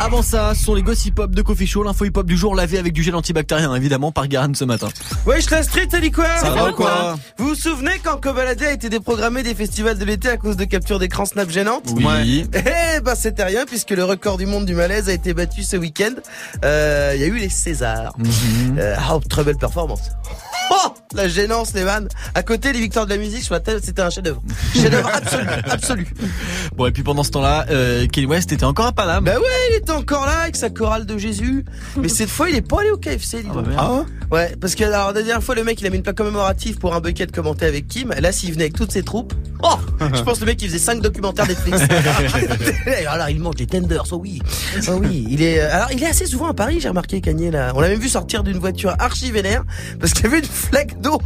Avant ça, ce sont les gossip hop de Coffee Show, l'info hip hop du jour lavé avec du gel antibactérien évidemment par Garan ce matin. Wesh la street, dit quoi Ça va ou quoi Vous vous souvenez quand Cobaladé a été déprogrammé des festivals de l'été à cause de capture d'écran snap gênantes Oui. Eh ben c'était rien puisque le record du monde du malaise a été battu ce week-end. Euh, Il y a eu les Césars. Euh, ah, très belle performance. La gênance, les vannes. À côté, les victoires de la musique, sur la tête, c'était un chef-d'œuvre. Chef-d'œuvre absolu, absolu. Bon et puis pendant ce temps-là, euh, West était encore à Paname. Bah ouais, il était encore là avec sa chorale de Jésus. Mais cette fois, il est pas allé au KFC, dis Ah donc. bah merde. Ouais, parce que alors, la dernière fois, le mec, il a mis une plaque commémorative pour un bucket commenté avec Kim. Là, s'il venait avec toutes ses troupes, oh, je pense le mec, il faisait cinq documentaires Netflix. alors, il mange des tenders, oh oui. Oh oui, il est, euh, alors, il est assez souvent à Paris, j'ai remarqué, Kanye, là. On l'a même vu sortir d'une voiture archi vénère, parce qu'il y avait une flaque d'eau.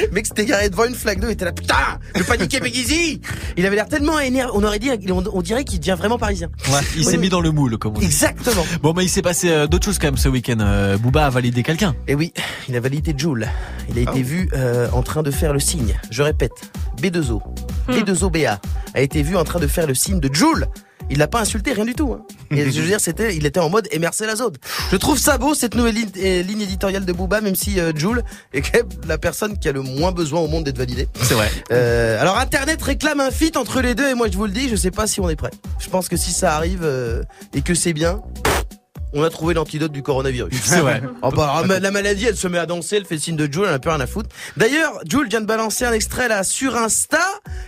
Le mec s'était garé devant une flaque d'eau, il était là, putain, le paniquer Big Easy Il avait l'air tellement énervé, on aurait dit, on, on dirait qu'il devient vraiment parisien. Ouais, il s'est Oui, mis oui. dans le moule comme on dit. Exactement. Bon bah il s'est passé euh, d'autres choses quand même ce week-end. Euh, Booba a validé quelqu'un. Et oui, il a validé Joule. Il a été vu euh, en train de faire le signe. Je répète, B2O, B2OBA a été vu en train de faire le signe de Joule. Il l'a pas insulté, rien du tout. Hein. Et je veux dire, c'était, il était en mode émercer la zone. Je trouve ça beau cette nouvelle ligne, euh, ligne éditoriale de Booba, même si euh, Joule est quand même la personne qui a le moins besoin au monde d'être validée. C'est vrai. Euh, alors Internet réclame un feat entre les deux et moi je vous le dis, je sais pas si on est prêt. Je pense que si ça arrive euh, et que c'est bien, on a trouvé l'antidote du coronavirus. C'est vrai. Oh bah, ah, la maladie, elle se met à danser, elle fait le signe de Jules, elle a plus rien à foutre. D'ailleurs, Jules vient de balancer un extrait là sur Insta.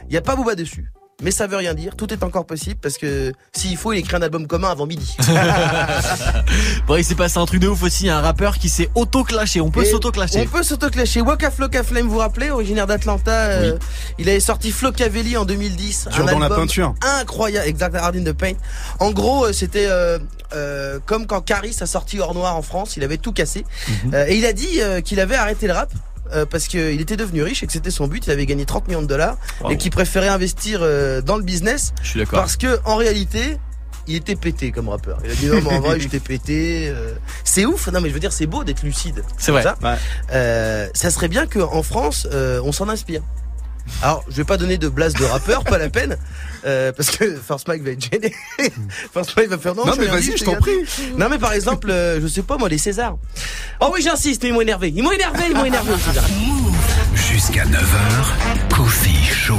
Il y a pas Booba dessus. Mais ça veut rien dire, tout est encore possible parce que s'il faut, il écrit un album commun avant midi. Bon il s'est passé un truc de ouf aussi. Il y a un rappeur qui s'est auto-clashé. On peut s'auto-clasher. On peut s'auto-clasher. Waka Flocka Flame, vous vous rappelez, originaire d'Atlanta, euh, il avait sorti Flocavelli en 2010. Dur un dans la peinture. Incroyable, exact, Hard in the Paint. En gros, euh, c'était euh, euh, comme quand Caris a sorti Hors Noir en France, il avait tout cassé. Mhm. Euh, et il a dit euh, qu'il avait arrêté le rap. Euh, parce qu'il était devenu riche et que c'était son but, il avait gagné 30 millions de dollars Wow. et qu'il préférait investir euh, dans le business Je suis d'accord. parce que en réalité, il était pété comme rappeur. Il a dit non mais en vrai j'étais pété. euh. C'est ouf. Non mais je veux dire c'est beau d'être lucide. C'est vrai. Ça, Ouais. Euh, ça serait bien qu'en France euh, on s'en inspire. Alors je vais pas donner de blase de rappeur, pas la peine, euh, parce que Force Mike va être gêné. Force Mike va faire non. Non, mais vas-y, je t'en prie. Non mais par exemple, euh, je sais pas moi les Césars. Oh oui j'insiste, mais ils m'ont énervé. Ils m'ont énervé, ils m'ont énervé. Jusqu'à 9h, Coffee Show.